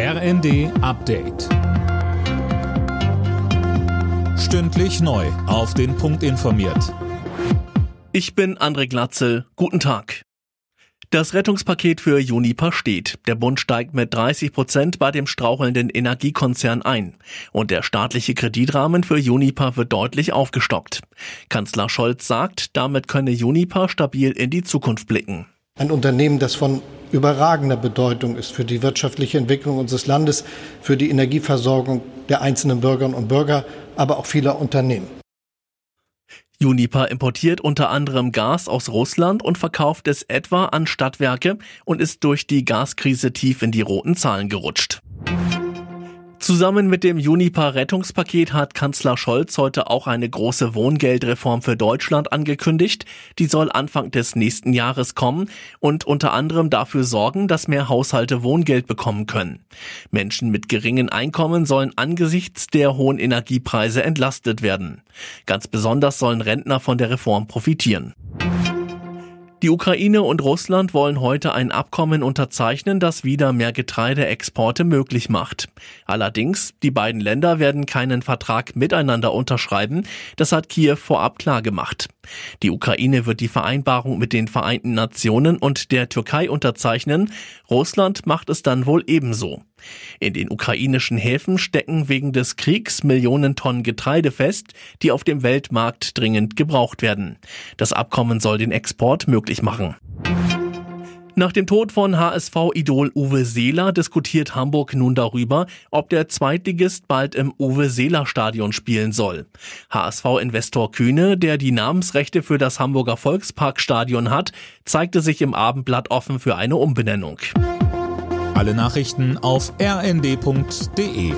RND Update. Stündlich neu. Auf den Punkt informiert. Ich bin André Glatzel. Guten Tag. Das Rettungspaket für Juniper steht. Der Bund steigt mit 30 Prozent bei dem strauchelnden Energiekonzern ein. Und der staatliche Kreditrahmen für Juniper wird deutlich aufgestockt. Kanzler Scholz sagt, damit könne Juniper stabil in die Zukunft blicken. Ein Unternehmen, das von überragender Bedeutung ist für die wirtschaftliche Entwicklung unseres Landes, für die Energieversorgung der einzelnen Bürgerinnen und Bürger, aber auch vieler Unternehmen. Uniper importiert unter anderem Gas aus Russland und verkauft es etwa an Stadtwerke und ist durch die Gaskrise tief in die roten Zahlen gerutscht. Zusammen mit dem Juniper-Rettungspaket hat Kanzler Scholz heute auch eine große Wohngeldreform für Deutschland angekündigt. Die soll Anfang des nächsten Jahres kommen und unter anderem dafür sorgen, dass mehr Haushalte Wohngeld bekommen können. Menschen mit geringen Einkommen sollen angesichts der hohen Energiepreise entlastet werden. Ganz besonders sollen Rentner von der Reform profitieren. Die Ukraine und Russland wollen heute ein Abkommen unterzeichnen, das wieder mehr Getreideexporte möglich macht. Allerdings, die beiden Länder werden keinen Vertrag miteinander unterschreiben, das hat Kiew vorab klargemacht. Die Ukraine wird die Vereinbarung mit den Vereinten Nationen und der Türkei unterzeichnen, Russland macht es dann wohl ebenso. In den ukrainischen Häfen stecken wegen des Kriegs Millionen Tonnen Getreide fest, die auf dem Weltmarkt dringend gebraucht werden. Das Abkommen soll den Export möglich machen. Nach dem Tod von HSV-Idol Uwe Seeler diskutiert Hamburg nun darüber, ob der Zweitligist bald im Uwe Seeler Stadion spielen soll. HSV-Investor Kühne, der die Namensrechte für das Hamburger Volksparkstadion hat, zeigte sich im Abendblatt offen für eine Umbenennung. Alle Nachrichten auf rnd.de